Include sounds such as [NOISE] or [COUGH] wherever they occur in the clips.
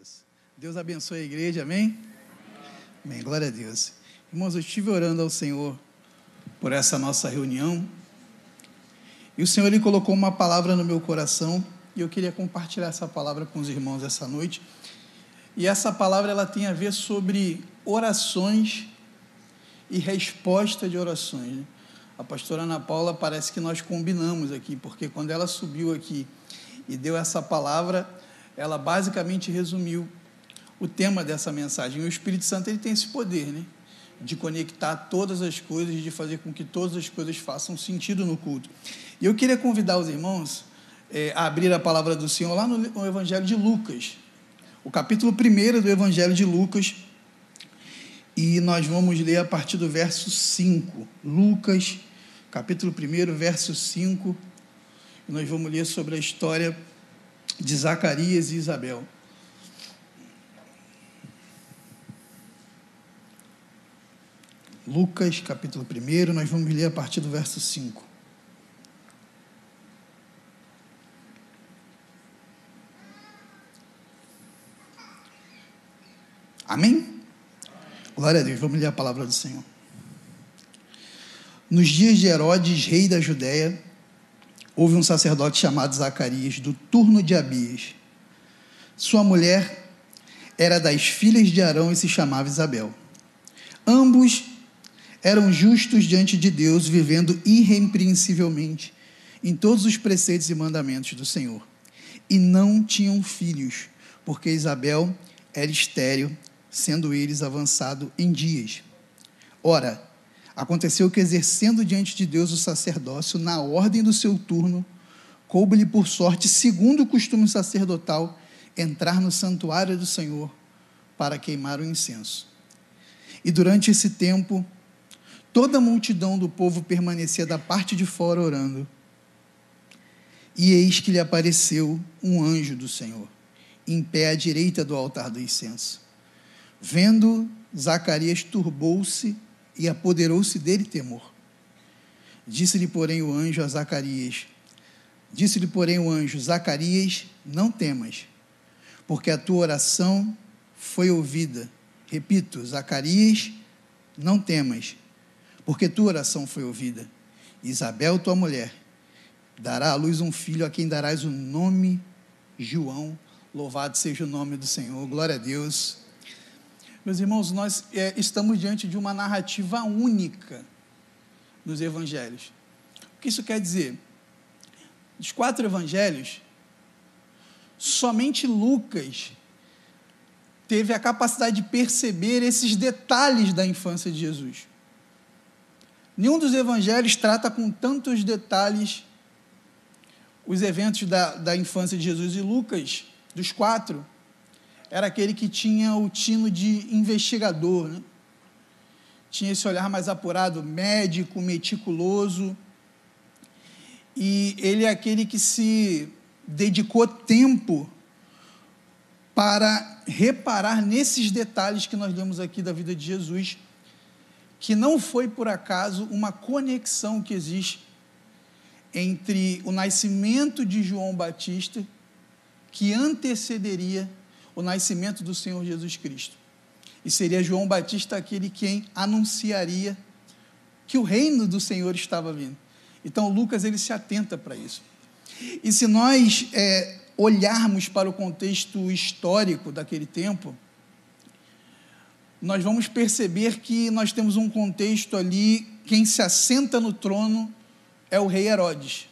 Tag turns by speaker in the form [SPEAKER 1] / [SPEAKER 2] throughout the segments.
[SPEAKER 1] Deus. Deus abençoe a igreja, amém? Amém, glória a Deus. Irmãos, eu estive orando ao Senhor por essa nossa reunião. E o Senhor ele colocou uma palavra no meu coração e eu queria compartilhar essa palavra com os irmãos essa noite. E essa palavra ela tem a ver sobre orações e resposta de orações. Né? A pastora Ana Paula parece que nós combinamos aqui, porque quando ela subiu aqui e deu essa palavra, ela basicamente resumiu o tema dessa mensagem. O Espírito Santo ele tem esse poder, né? De conectar todas as coisas, de fazer com que todas as coisas façam sentido no culto. E eu queria convidar os irmãos é, a abrir a palavra do Senhor lá no, no Evangelho de Lucas, o capítulo 1 do Evangelho de Lucas, e nós vamos ler a partir do verso 5. Lucas, capítulo 1, verso 5. E nós vamos ler sobre a história de Zacarias e Isabel. Lucas, capítulo 1, nós vamos ler a partir do verso 5. Amém? Glória a Deus, vamos ler a palavra do Senhor. Nos dias de Herodes, rei da Judéia, houve um sacerdote chamado Zacarias, do turno de Abias. Sua mulher era das filhas de Arão e se chamava Isabel. Ambos eram justos diante de Deus, vivendo irrepreensivelmente em todos os preceitos e mandamentos do Senhor. E não tinham filhos, porque Isabel era estéril, sendo eles avançado em dias. Ora, Aconteceu que, exercendo diante de Deus o sacerdócio, na ordem do seu turno, coube-lhe por sorte, segundo o costume sacerdotal, entrar no santuário do Senhor para queimar o incenso. E durante esse tempo, toda a multidão do povo permanecia da parte de fora orando. E eis que lhe apareceu um anjo do Senhor, em pé à direita do altar do incenso. Vendo, Zacarias turbou-se e apoderou-se dele temor. Disse-lhe, porém, o anjo a Zacarias: Disse-lhe, porém, o anjo: Zacarias, não temas, porque a tua oração foi ouvida. Repito, Zacarias, não temas, porque tua oração foi ouvida. Isabel, tua mulher, dará à luz um filho a quem darás o nome João. Louvado seja o nome do Senhor. Glória a Deus. Meus irmãos, nós é, estamos diante de uma narrativa única nos evangelhos. O que isso quer dizer? Dos quatro evangelhos, somente Lucas teve a capacidade de perceber esses detalhes da infância de Jesus. Nenhum dos evangelhos trata com tantos detalhes os eventos da, da infância de Jesus. E Lucas, dos quatro, era aquele que tinha o tino de investigador, né? tinha esse olhar mais apurado, médico, meticuloso. E ele é aquele que se dedicou tempo para reparar nesses detalhes que nós lemos aqui da vida de Jesus, que não foi por acaso uma conexão que existe entre o nascimento de João Batista, que antecederia o nascimento do Senhor Jesus Cristo. E seria João Batista aquele quem anunciaria que o reino do Senhor estava vindo. Então Lucas ele se atenta para isso. E se nós é, olharmos para o contexto histórico daquele tempo, nós vamos perceber que nós temos um contexto ali, quem se assenta no trono é o rei Herodes.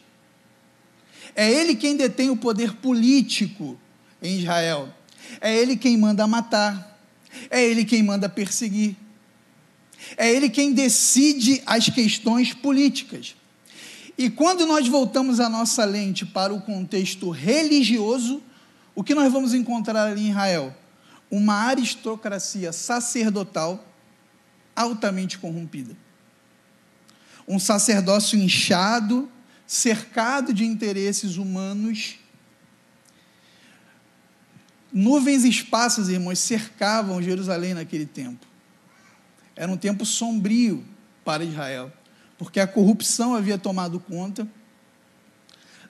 [SPEAKER 1] É ele quem detém o poder político em Israel. É Ele quem manda matar, é Ele quem manda perseguir, é Ele quem decide as questões políticas. E quando nós voltamos a nossa lente para o contexto religioso, o que nós vamos encontrar ali em Israel? Uma aristocracia sacerdotal altamente corrompida. Um sacerdócio inchado, cercado de interesses humanos Nuvens e espaços, irmãos, cercavam Jerusalém naquele tempo. Era um tempo sombrio para Israel, porque a corrupção havia tomado conta.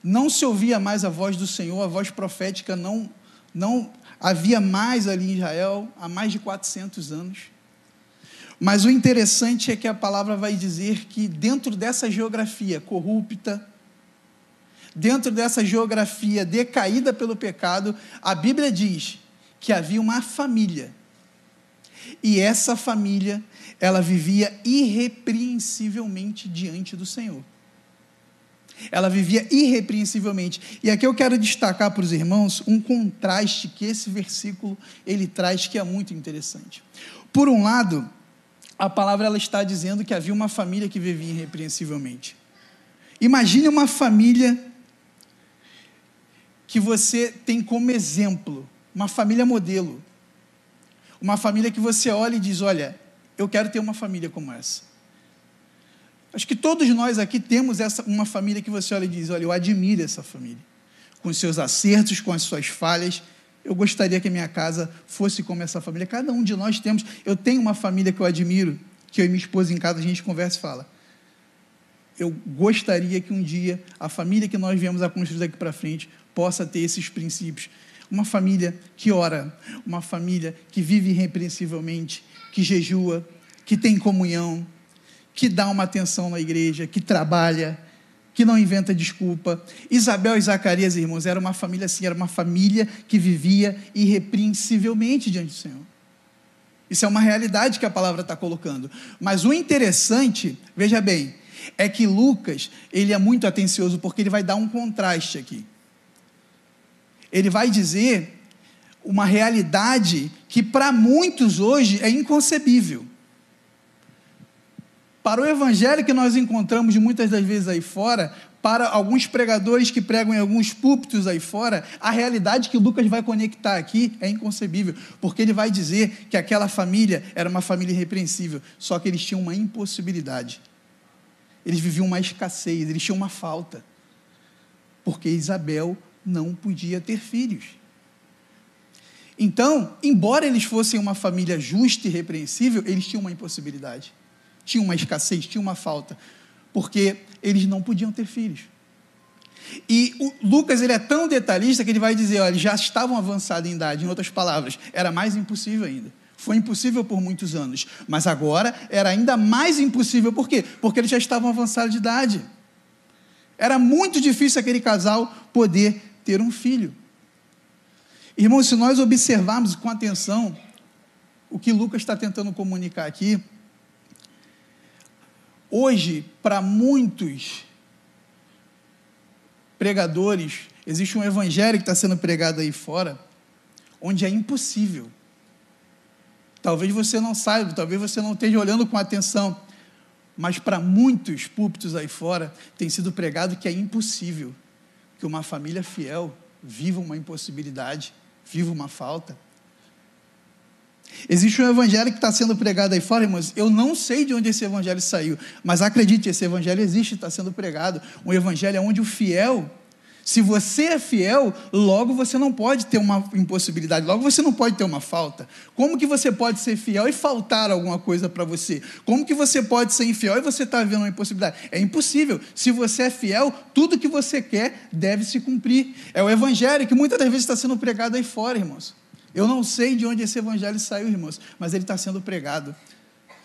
[SPEAKER 1] Não se ouvia mais a voz do Senhor, a voz profética não Não havia mais ali em Israel há mais de 400 anos. Mas o interessante é que a palavra vai dizer que dentro dessa geografia corrupta, dentro dessa geografia decaída pelo pecado, a Bíblia diz que havia uma família. E essa família, ela vivia irrepreensivelmente diante do Senhor. Ela vivia irrepreensivelmente. E aqui eu quero destacar para os irmãos um contraste que esse versículo ele traz que é muito interessante. Por um lado, a palavra ela está dizendo que havia uma família que vivia irrepreensivelmente. Imagine uma família que você tem como exemplo, uma família modelo. Uma família que você olha e diz: Olha, eu quero ter uma família como essa. Acho que todos nós aqui temos essa, uma família que você olha e diz: olha, eu admiro essa família, com seus acertos, com as suas falhas. Eu gostaria que a minha casa fosse como essa família. Cada um de nós temos. Eu tenho uma família que eu admiro, que eu e minha esposa em casa a gente conversa e fala. Eu gostaria que um dia a família que nós viemos a construir daqui para frente possa ter esses princípios. Uma família que ora, uma família que vive irrepreensivelmente, que jejua, que tem comunhão, que dá uma atenção na igreja, que trabalha, que não inventa desculpa. Isabel e Zacarias, irmãos, era uma família assim, era uma família que vivia irrepreensivelmente diante do Senhor. Isso é uma realidade que a palavra está colocando. Mas o interessante, veja bem, é que Lucas, ele é muito atencioso porque ele vai dar um contraste aqui. Ele vai dizer uma realidade que para muitos hoje é inconcebível. Para o evangelho que nós encontramos muitas das vezes aí fora, para alguns pregadores que pregam em alguns púlpitos aí fora, a realidade que Lucas vai conectar aqui é inconcebível, porque ele vai dizer que aquela família era uma família irrepreensível, só que eles tinham uma impossibilidade. Eles viviam uma escassez, eles tinham uma falta. Porque Isabel não podia ter filhos. Então, embora eles fossem uma família justa e repreensível, eles tinham uma impossibilidade tinha uma escassez, tinha uma falta, porque eles não podiam ter filhos. E Lucas ele é tão detalhista que ele vai dizer, olha, já estavam avançados em idade, em outras palavras, era mais impossível ainda. Foi impossível por muitos anos, mas agora era ainda mais impossível. Por quê? Porque eles já estavam avançados de idade. Era muito difícil aquele casal poder ter um filho. Irmãos, se nós observarmos com atenção o que Lucas está tentando comunicar aqui, Hoje, para muitos pregadores, existe um evangelho que está sendo pregado aí fora, onde é impossível. Talvez você não saiba, talvez você não esteja olhando com atenção, mas para muitos púlpitos aí fora tem sido pregado que é impossível que uma família fiel viva uma impossibilidade, viva uma falta. Existe um evangelho que está sendo pregado aí fora, irmãos. Eu não sei de onde esse evangelho saiu, mas acredite, esse evangelho existe, está sendo pregado. Um evangelho onde o fiel, se você é fiel, logo você não pode ter uma impossibilidade, logo você não pode ter uma falta. Como que você pode ser fiel e faltar alguma coisa para você? Como que você pode ser infiel e você está vivendo uma impossibilidade? É impossível. Se você é fiel, tudo que você quer deve se cumprir. É o evangelho que muitas das vezes está sendo pregado aí fora, irmãos. Eu não sei de onde esse evangelho saiu, irmãos, mas ele está sendo pregado.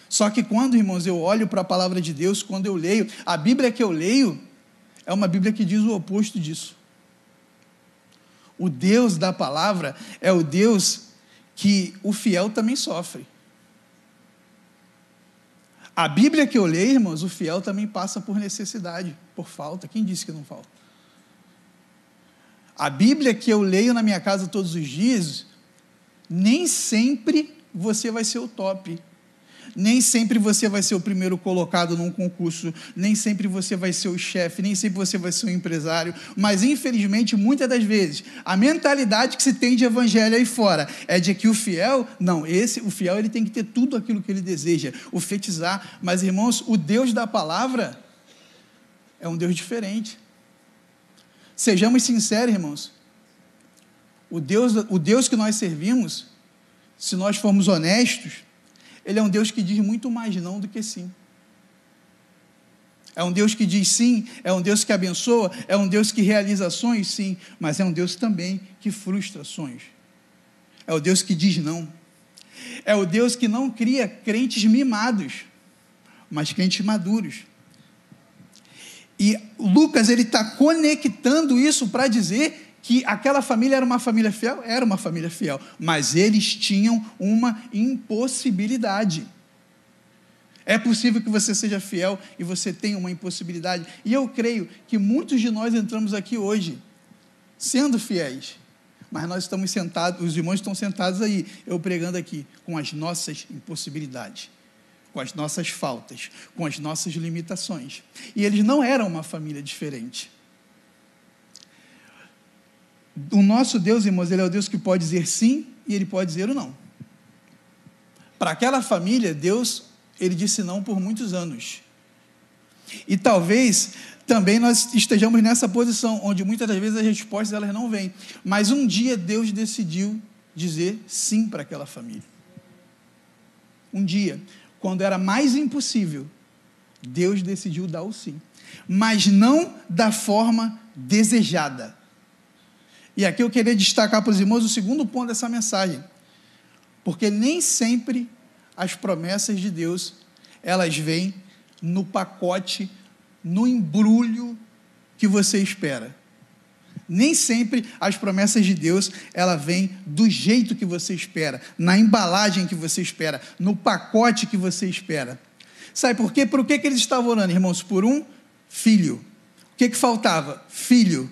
[SPEAKER 1] Só que quando, irmãos, eu olho para a palavra de Deus, quando eu leio, a Bíblia que eu leio é uma Bíblia que diz o oposto disso. O Deus da palavra é o Deus que o fiel também sofre. A Bíblia que eu leio, irmãos, o fiel também passa por necessidade, por falta. Quem disse que não falta? A Bíblia que eu leio na minha casa todos os dias, nem sempre você vai ser o top. Nem sempre você vai ser o primeiro colocado num concurso, nem sempre você vai ser o chefe, nem sempre você vai ser o empresário, mas infelizmente, muitas das vezes, a mentalidade que se tem de evangelho aí fora é de que o fiel, não, esse, o fiel ele tem que ter tudo aquilo que ele deseja, o fetizar, mas irmãos, o Deus da palavra é um Deus diferente. Sejamos sinceros, irmãos. O Deus, o Deus que nós servimos, se nós formos honestos, ele é um Deus que diz muito mais não do que sim. É um Deus que diz sim, é um Deus que abençoa, é um Deus que realiza sonhos, sim, mas é um Deus também que frustra sonhos. É o Deus que diz não. É o Deus que não cria crentes mimados, mas crentes maduros. E Lucas ele está conectando isso para dizer que aquela família era uma família fiel, era uma família fiel, mas eles tinham uma impossibilidade. É possível que você seja fiel e você tenha uma impossibilidade. E eu creio que muitos de nós entramos aqui hoje sendo fiéis. Mas nós estamos sentados, os irmãos estão sentados aí, eu pregando aqui, com as nossas impossibilidades, com as nossas faltas, com as nossas limitações. E eles não eram uma família diferente. O nosso Deus, irmãos, ele é o Deus que pode dizer sim e ele pode dizer o não. Para aquela família, Deus ele disse não por muitos anos. E talvez também nós estejamos nessa posição, onde muitas das vezes as respostas elas não vêm. Mas um dia Deus decidiu dizer sim para aquela família. Um dia, quando era mais impossível, Deus decidiu dar o sim. Mas não da forma desejada. E aqui eu queria destacar para os irmãos o segundo ponto dessa mensagem. Porque nem sempre as promessas de Deus, elas vêm no pacote, no embrulho que você espera. Nem sempre as promessas de Deus, ela vem do jeito que você espera, na embalagem que você espera, no pacote que você espera. Sabe por quê? Por que, que eles estavam orando, irmãos? Por um filho. O que, que faltava? Filho.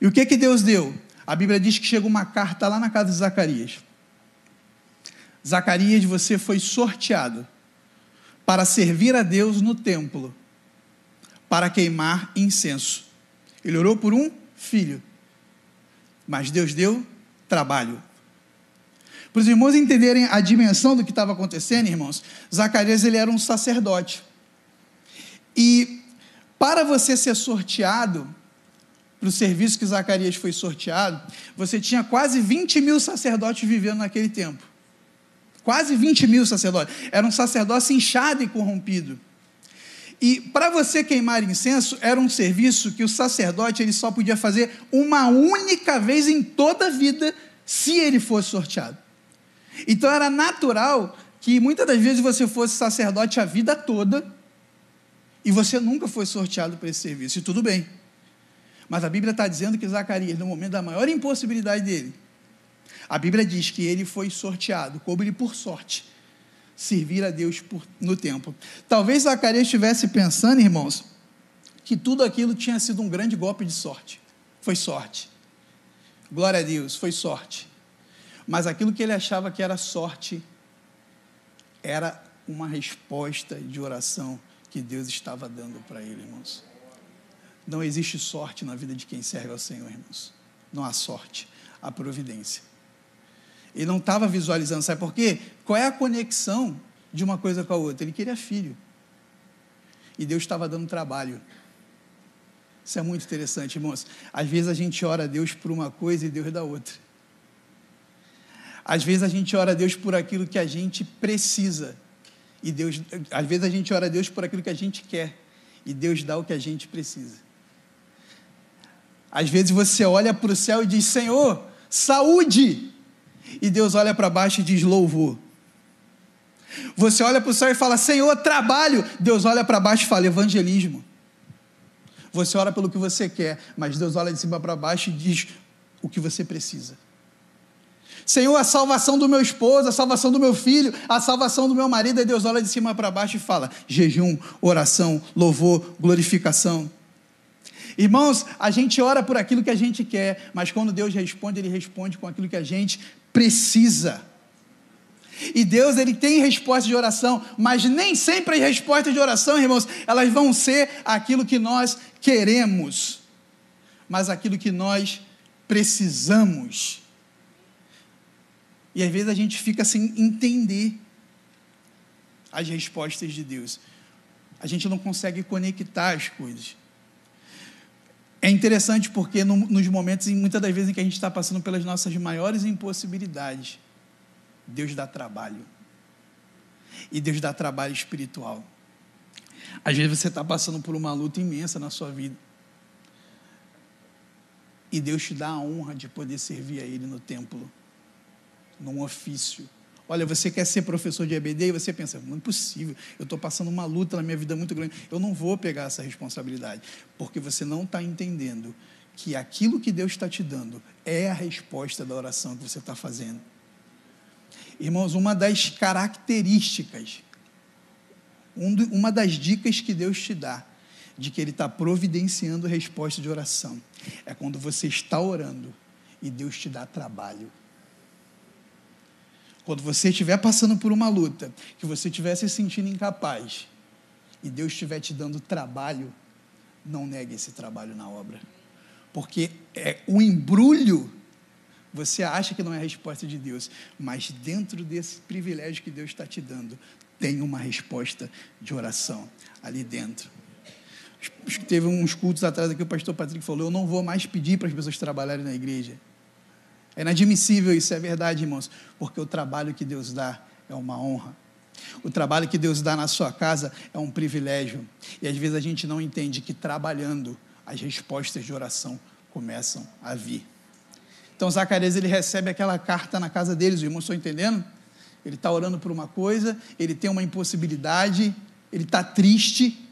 [SPEAKER 1] E o que, que Deus deu? A Bíblia diz que chega uma carta lá na casa de Zacarias. Zacarias, você foi sorteado para servir a Deus no templo, para queimar incenso. Ele orou por um filho, mas Deus deu trabalho. Para os irmãos entenderem a dimensão do que estava acontecendo, irmãos, Zacarias ele era um sacerdote. E para você ser sorteado, para o serviço que Zacarias foi sorteado, você tinha quase 20 mil sacerdotes vivendo naquele tempo. Quase 20 mil sacerdotes. Era um sacerdócio inchado e corrompido. E para você queimar incenso, era um serviço que o sacerdote ele só podia fazer uma única vez em toda a vida, se ele fosse sorteado. Então era natural que muitas das vezes você fosse sacerdote a vida toda e você nunca foi sorteado para esse serviço. E tudo bem. Mas a Bíblia está dizendo que Zacarias, no momento da maior impossibilidade dele, a Bíblia diz que ele foi sorteado, coube-lhe por sorte servir a Deus por, no templo. Talvez Zacarias estivesse pensando, irmãos, que tudo aquilo tinha sido um grande golpe de sorte. Foi sorte. Glória a Deus, foi sorte. Mas aquilo que ele achava que era sorte era uma resposta de oração que Deus estava dando para ele, irmãos. Não existe sorte na vida de quem serve ao Senhor, irmãos. Não há sorte, há providência. Ele não estava visualizando, sabe por quê? Qual é a conexão de uma coisa com a outra? Ele queria filho. E Deus estava dando trabalho. Isso é muito interessante, irmãos. Às vezes a gente ora a Deus por uma coisa e Deus dá outra. Às vezes a gente ora a Deus por aquilo que a gente precisa. E Deus, às vezes a gente ora a Deus por aquilo que a gente quer. E Deus dá o que a gente precisa. Às vezes você olha para o céu e diz: Senhor, saúde e Deus olha para baixo e diz louvor. Você olha para o céu e fala, Senhor, trabalho. Deus olha para baixo e fala, evangelismo. Você ora pelo que você quer, mas Deus olha de cima para baixo e diz o que você precisa. Senhor, a salvação do meu esposo, a salvação do meu filho, a salvação do meu marido, e Deus olha de cima para baixo e fala: jejum, oração, louvor, glorificação. Irmãos, a gente ora por aquilo que a gente quer, mas quando Deus responde, Ele responde com aquilo que a gente precisa. E Deus ele tem resposta de oração, mas nem sempre as respostas de oração, irmãos, elas vão ser aquilo que nós queremos, mas aquilo que nós precisamos. E às vezes a gente fica sem entender as respostas de Deus. A gente não consegue conectar as coisas. É interessante porque no, nos momentos, muitas das vezes em que a gente está passando pelas nossas maiores impossibilidades, Deus dá trabalho. E Deus dá trabalho espiritual. Às vezes você está passando por uma luta imensa na sua vida. E Deus te dá a honra de poder servir a Ele no templo. num ofício. Olha, você quer ser professor de EBD e você pensa, não é possível, eu estou passando uma luta na minha vida muito grande, eu não vou pegar essa responsabilidade, porque você não está entendendo que aquilo que Deus está te dando é a resposta da oração que você está fazendo. Irmãos, uma das características, uma das dicas que Deus te dá de que Ele está providenciando resposta de oração é quando você está orando e Deus te dá trabalho. Quando você estiver passando por uma luta, que você estiver se sentindo incapaz e Deus estiver te dando trabalho, não negue esse trabalho na obra. Porque é o embrulho você acha que não é a resposta de Deus, mas dentro desse privilégio que Deus está te dando, tem uma resposta de oração ali dentro. Teve uns cultos atrás aqui, o pastor Patrick falou: Eu não vou mais pedir para as pessoas trabalharem na igreja. É inadmissível isso, é verdade, irmãos, porque o trabalho que Deus dá é uma honra. O trabalho que Deus dá na sua casa é um privilégio. E às vezes a gente não entende que trabalhando as respostas de oração começam a vir. Então Zacarias ele recebe aquela carta na casa deles, os irmãos estão entendendo? Ele está orando por uma coisa, ele tem uma impossibilidade, ele está triste,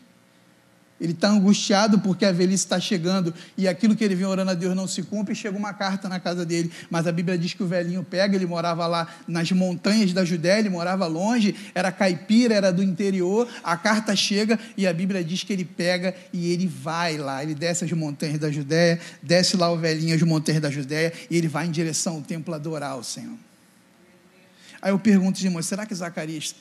[SPEAKER 1] ele está angustiado porque a velhice está chegando e aquilo que ele vinha orando a Deus não se cumpre. E chega uma carta na casa dele, mas a Bíblia diz que o velhinho pega. Ele morava lá nas montanhas da Judéia, ele morava longe, era caipira, era do interior. A carta chega e a Bíblia diz que ele pega e ele vai lá. Ele desce as montanhas da Judéia, desce lá o velhinho as montanhas da Judéia e ele vai em direção ao templo adorar o Senhor. Aí eu pergunto, irmão, será que Zacarias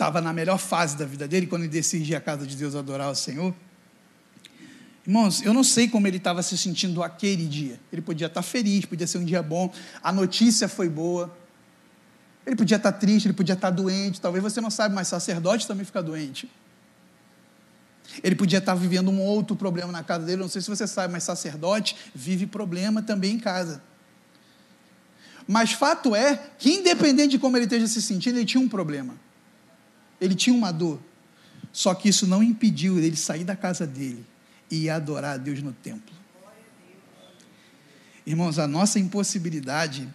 [SPEAKER 1] estava na melhor fase da vida dele, quando ele decide ir à casa de Deus adorar o Senhor. Irmãos, eu não sei como ele estava se sentindo aquele dia. Ele podia estar feliz, podia ser um dia bom, a notícia foi boa. Ele podia estar triste, ele podia estar doente. Talvez você não saiba, mas sacerdote também fica doente. Ele podia estar vivendo um outro problema na casa dele. Não sei se você sabe, mas sacerdote vive problema também em casa. Mas fato é que, independente de como ele esteja se sentindo, ele tinha um problema. Ele tinha uma dor. Só que isso não impediu ele sair da casa dele e adorar a Deus no templo. Irmãos, a nossa impossibilidade,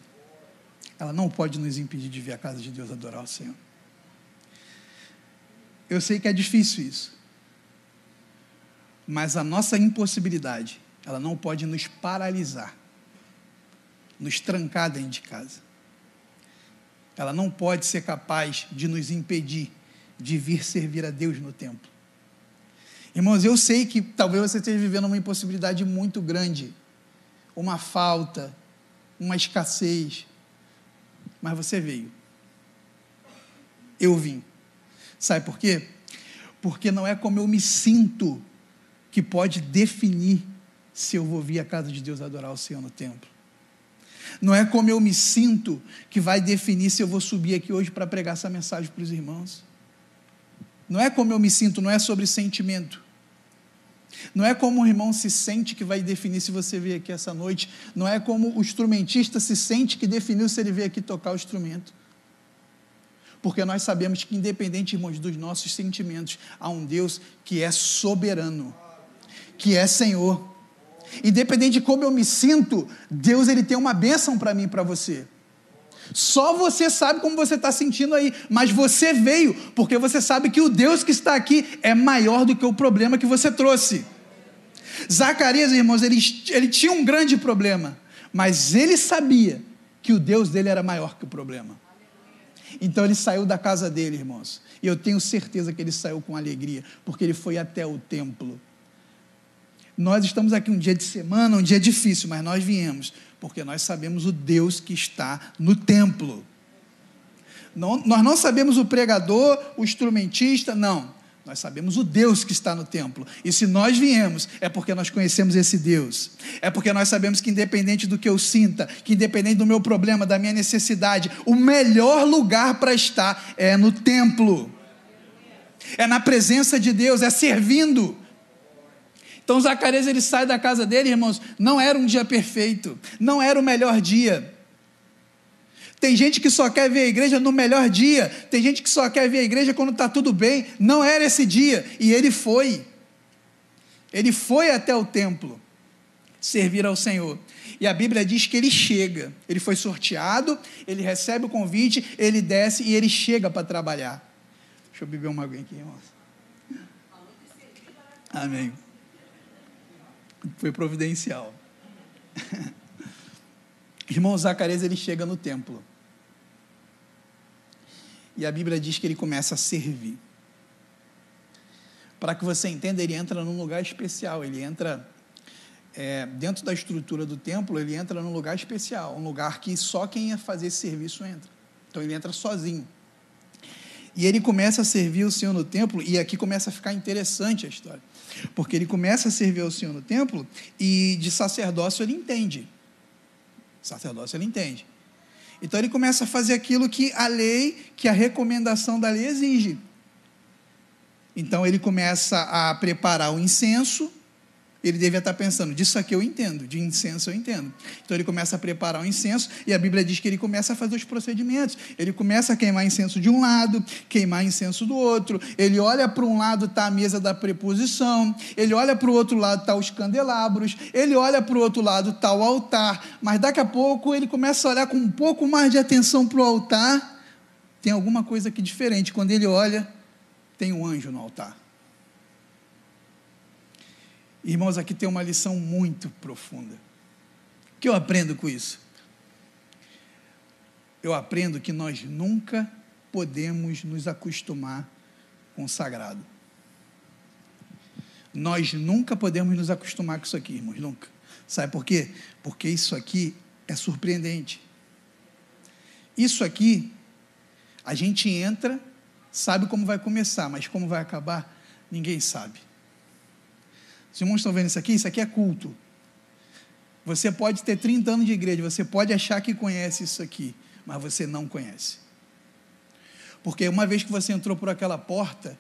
[SPEAKER 1] ela não pode nos impedir de vir à casa de Deus adorar o Senhor. Eu sei que é difícil isso. Mas a nossa impossibilidade, ela não pode nos paralisar, nos trancar dentro de casa. Ela não pode ser capaz de nos impedir de vir servir a Deus no templo. Irmãos, eu sei que talvez você esteja vivendo uma impossibilidade muito grande, uma falta, uma escassez, mas você veio. Eu vim. Sabe por quê? Porque não é como eu me sinto que pode definir se eu vou vir à casa de Deus adorar o Senhor no templo. Não é como eu me sinto que vai definir se eu vou subir aqui hoje para pregar essa mensagem para os irmãos. Não é como eu me sinto, não é sobre sentimento. Não é como o irmão se sente que vai definir se você veio aqui essa noite. Não é como o instrumentista se sente que definiu se ele veio aqui tocar o instrumento. Porque nós sabemos que, independente, irmãos, dos nossos sentimentos, há um Deus que é soberano, que é Senhor. Independente de como eu me sinto, Deus ele tem uma bênção para mim e para você. Só você sabe como você está sentindo aí, mas você veio porque você sabe que o Deus que está aqui é maior do que o problema que você trouxe. Zacarias, irmãos, ele, ele tinha um grande problema, mas ele sabia que o Deus dele era maior que o problema. Então ele saiu da casa dele, irmãos, e eu tenho certeza que ele saiu com alegria, porque ele foi até o templo. Nós estamos aqui um dia de semana, um dia difícil, mas nós viemos porque nós sabemos o Deus que está no templo. Não, nós não sabemos o pregador, o instrumentista, não. Nós sabemos o Deus que está no templo. E se nós viemos, é porque nós conhecemos esse Deus. É porque nós sabemos que, independente do que eu sinta, que independente do meu problema, da minha necessidade, o melhor lugar para estar é no templo. É na presença de Deus, é servindo. Então Zacarias ele sai da casa dele, irmãos, não era um dia perfeito, não era o melhor dia. Tem gente que só quer ver a igreja no melhor dia, tem gente que só quer ver a igreja quando está tudo bem. Não era esse dia, e ele foi. Ele foi até o templo servir ao Senhor. E a Bíblia diz que ele chega. Ele foi sorteado, ele recebe o convite, ele desce e ele chega para trabalhar. Deixa eu beber uma água aqui, irmãos. Amém. Foi providencial. [LAUGHS] Irmão Zacarias, ele chega no templo. E a Bíblia diz que ele começa a servir. Para que você entenda, ele entra num lugar especial, ele entra é, dentro da estrutura do templo, ele entra num lugar especial, um lugar que só quem ia fazer esse serviço entra. Então ele entra sozinho. E ele começa a servir o Senhor no templo, e aqui começa a ficar interessante a história. Porque ele começa a servir o Senhor no templo, e de sacerdócio ele entende. Sacerdócio ele entende. Então ele começa a fazer aquilo que a lei, que a recomendação da lei exige. Então ele começa a preparar o incenso, ele devia estar pensando, disso aqui eu entendo, de incenso eu entendo. Então ele começa a preparar o incenso e a Bíblia diz que ele começa a fazer os procedimentos. Ele começa a queimar incenso de um lado, queimar incenso do outro. Ele olha para um lado está a mesa da preposição, ele olha para o outro lado está os candelabros, ele olha para o outro lado está o altar. Mas daqui a pouco ele começa a olhar com um pouco mais de atenção para o altar. Tem alguma coisa aqui diferente. Quando ele olha, tem um anjo no altar. Irmãos, aqui tem uma lição muito profunda. O que eu aprendo com isso? Eu aprendo que nós nunca podemos nos acostumar com o sagrado. Nós nunca podemos nos acostumar com isso aqui, irmãos, nunca. Sabe por quê? Porque isso aqui é surpreendente. Isso aqui, a gente entra, sabe como vai começar, mas como vai acabar, ninguém sabe. Os irmãos estão vendo isso aqui? Isso aqui é culto. Você pode ter 30 anos de igreja, você pode achar que conhece isso aqui, mas você não conhece. Porque uma vez que você entrou por aquela porta,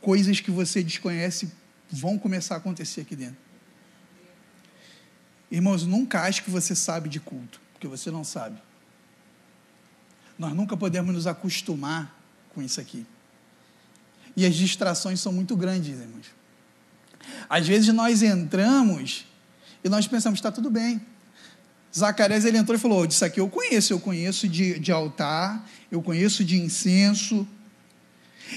[SPEAKER 1] coisas que você desconhece vão começar a acontecer aqui dentro. Irmãos, nunca ache que você sabe de culto, porque você não sabe. Nós nunca podemos nos acostumar com isso aqui. E as distrações são muito grandes, irmãos. Às vezes nós entramos e nós pensamos, está tudo bem. Zacarias ele entrou e falou: Disso aqui eu conheço, eu conheço de, de altar, eu conheço de incenso,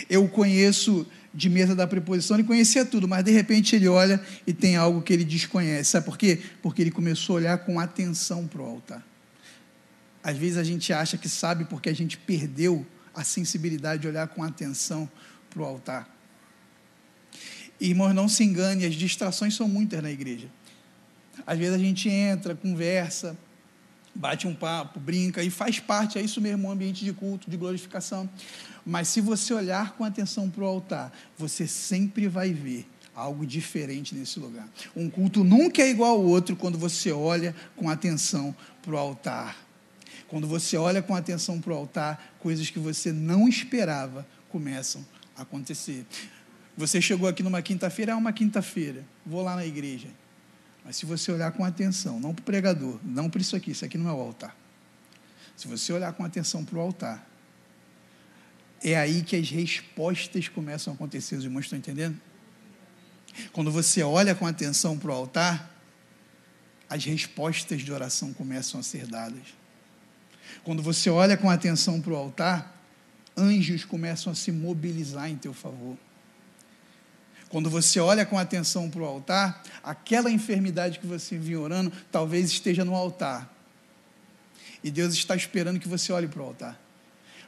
[SPEAKER 1] eu conheço de mesa da preposição, ele conhecia tudo, mas de repente ele olha e tem algo que ele desconhece. Sabe por quê? Porque ele começou a olhar com atenção para o altar. Às vezes a gente acha que sabe porque a gente perdeu a sensibilidade de olhar com atenção para o altar. Irmãos, não se engane, as distrações são muitas na igreja. Às vezes a gente entra, conversa, bate um papo, brinca, e faz parte, é isso mesmo, um ambiente de culto, de glorificação. Mas se você olhar com atenção para o altar, você sempre vai ver algo diferente nesse lugar. Um culto nunca é igual ao outro quando você olha com atenção para o altar. Quando você olha com atenção para o altar, coisas que você não esperava começam a acontecer. Você chegou aqui numa quinta-feira, é uma quinta-feira, vou lá na igreja. Mas se você olhar com atenção, não para o pregador, não para isso aqui, isso aqui não é o altar. Se você olhar com atenção para o altar, é aí que as respostas começam a acontecer. Os irmãos estão entendendo? Quando você olha com atenção para o altar, as respostas de oração começam a ser dadas. Quando você olha com atenção para o altar, anjos começam a se mobilizar em teu favor. Quando você olha com atenção para o altar, aquela enfermidade que você vinha orando talvez esteja no altar. E Deus está esperando que você olhe para o altar.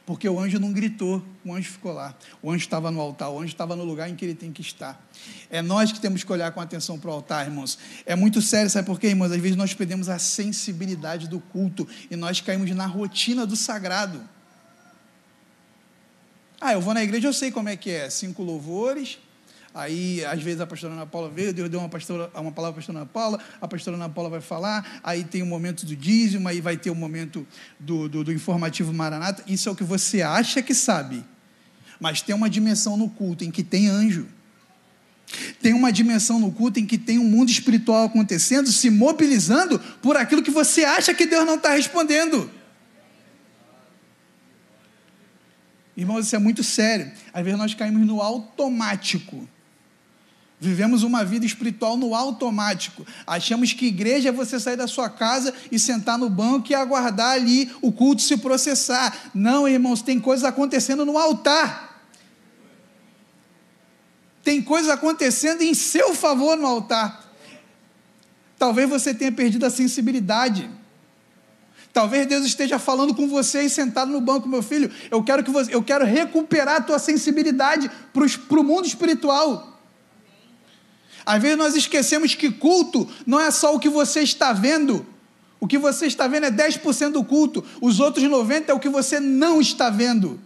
[SPEAKER 1] Porque o anjo não gritou, o anjo ficou lá. O anjo estava no altar, o anjo estava no lugar em que ele tem que estar. É nós que temos que olhar com atenção para o altar, irmãos. É muito sério, sabe por quê, irmãos? Às vezes nós perdemos a sensibilidade do culto e nós caímos na rotina do sagrado. Ah, eu vou na igreja, eu sei como é que é. Cinco louvores, Aí, às vezes, a pastora Ana Paula veio, Deus deu uma, pastora, uma palavra para a pastora Ana Paula, a pastora Ana Paula vai falar, aí tem o momento do dízimo, aí vai ter o momento do, do, do informativo Maranata. Isso é o que você acha que sabe. Mas tem uma dimensão no culto em que tem anjo. Tem uma dimensão no culto em que tem um mundo espiritual acontecendo, se mobilizando por aquilo que você acha que Deus não está respondendo. Irmãos, isso é muito sério. Às vezes nós caímos no automático Vivemos uma vida espiritual no automático. Achamos que igreja é você sair da sua casa e sentar no banco e aguardar ali o culto se processar. Não, irmãos, tem coisas acontecendo no altar. Tem coisas acontecendo em seu favor no altar. Talvez você tenha perdido a sensibilidade. Talvez Deus esteja falando com você e sentado no banco, meu filho. Eu quero que você, eu quero recuperar a tua sensibilidade para o mundo espiritual. Às vezes nós esquecemos que culto não é só o que você está vendo. O que você está vendo é 10% do culto, os outros 90% é o que você não está vendo.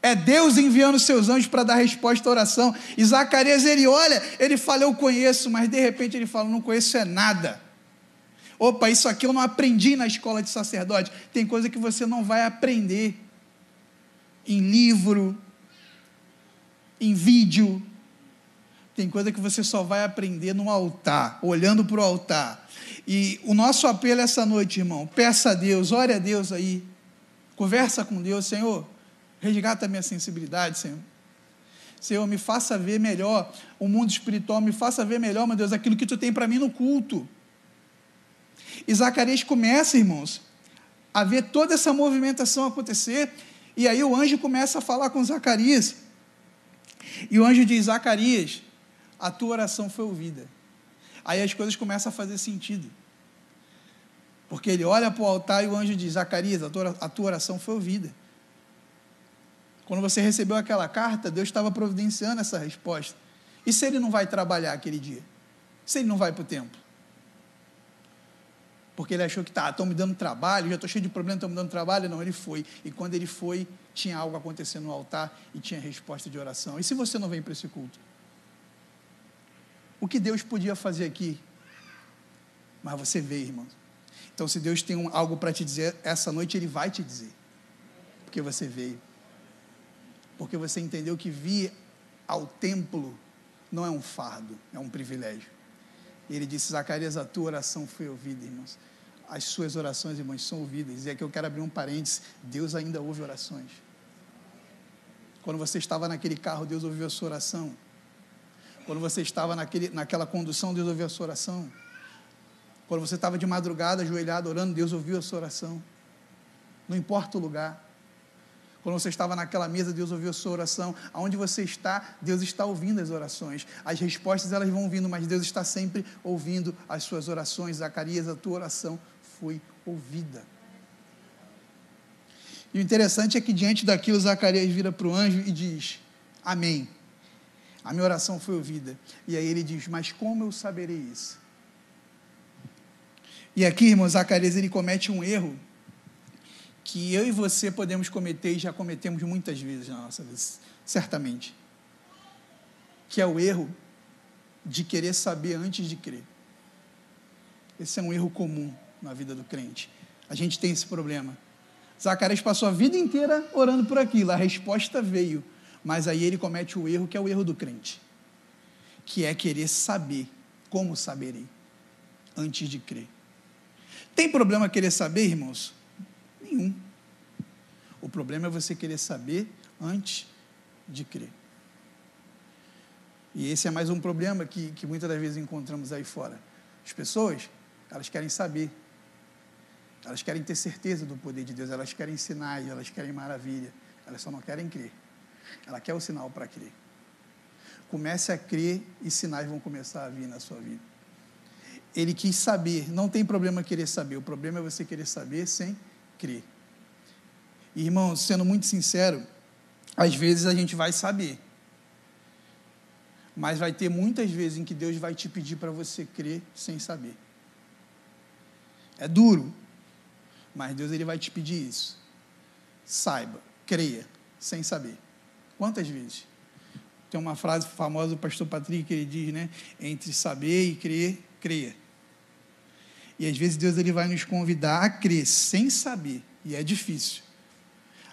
[SPEAKER 1] É Deus enviando seus anjos para dar resposta à oração. E Zacarias, ele olha, ele fala, eu conheço, mas de repente ele fala, não conheço é nada. Opa, isso aqui eu não aprendi na escola de sacerdote. Tem coisa que você não vai aprender em livro, em vídeo, tem coisa que você só vai aprender no altar, olhando para o altar. E o nosso apelo essa noite, irmão, peça a Deus, ore a Deus aí, conversa com Deus, Senhor, resgata a minha sensibilidade, Senhor. Senhor, me faça ver melhor o mundo espiritual, me faça ver melhor, meu Deus, aquilo que tu tem para mim no culto. E Zacarias começa, irmãos, a ver toda essa movimentação acontecer, e aí o anjo começa a falar com Zacarias. E o anjo diz: Zacarias, a tua oração foi ouvida. Aí as coisas começam a fazer sentido. Porque ele olha para o altar e o anjo diz: Zacarias, a tua, oração foi ouvida. Quando você recebeu aquela carta, Deus estava providenciando essa resposta. E se ele não vai trabalhar aquele dia? Se ele não vai para o templo? Porque ele achou que tá, estão me dando trabalho, já estou cheio de problemas, estão me dando trabalho. Não, ele foi. E quando ele foi, tinha algo acontecendo no altar e tinha resposta de oração. E se você não vem para esse culto? O que Deus podia fazer aqui. Mas você vê, irmão. Então, se Deus tem um, algo para te dizer, essa noite Ele vai te dizer. Porque você veio. Porque você entendeu que vir ao templo não é um fardo, é um privilégio. E ele disse: Zacarias, a tua oração foi ouvida, irmãos. As suas orações, irmãos, são ouvidas. E aqui eu quero abrir um parênteses: Deus ainda ouve orações. Quando você estava naquele carro, Deus ouviu a sua oração. Quando você estava naquele, naquela condução, Deus ouviu a sua oração. Quando você estava de madrugada, ajoelhado, orando, Deus ouviu a sua oração. Não importa o lugar. Quando você estava naquela mesa, Deus ouviu a sua oração. Aonde você está, Deus está ouvindo as orações. As respostas elas vão vindo, mas Deus está sempre ouvindo as suas orações. Zacarias, a tua oração foi ouvida. E o interessante é que diante daquilo, Zacarias vira para o anjo e diz: Amém. A minha oração foi ouvida. E aí ele diz: Mas como eu saberei isso? E aqui, irmão, Zacarias, ele comete um erro que eu e você podemos cometer e já cometemos muitas vezes na nossa vida, certamente. Que é o erro de querer saber antes de crer. Esse é um erro comum na vida do crente. A gente tem esse problema. Zacarias passou a vida inteira orando por aquilo, a resposta veio mas aí ele comete o erro que é o erro do crente, que é querer saber como saberei antes de crer. Tem problema querer saber, irmãos? Nenhum. O problema é você querer saber antes de crer. E esse é mais um problema que, que muitas das vezes encontramos aí fora. As pessoas, elas querem saber. Elas querem ter certeza do poder de Deus, elas querem sinais, elas querem maravilha, elas só não querem crer. Ela quer o sinal para crer. Comece a crer e sinais vão começar a vir na sua vida. Ele quis saber, não tem problema querer saber, o problema é você querer saber sem crer. Irmão, sendo muito sincero, às vezes a gente vai saber, mas vai ter muitas vezes em que Deus vai te pedir para você crer sem saber. É duro, mas Deus ele vai te pedir isso. Saiba, creia, sem saber. Quantas vezes? Tem uma frase famosa do pastor Patrick que ele diz, né? Entre saber e crer, creia. E às vezes Deus ele vai nos convidar a crer sem saber, e é difícil.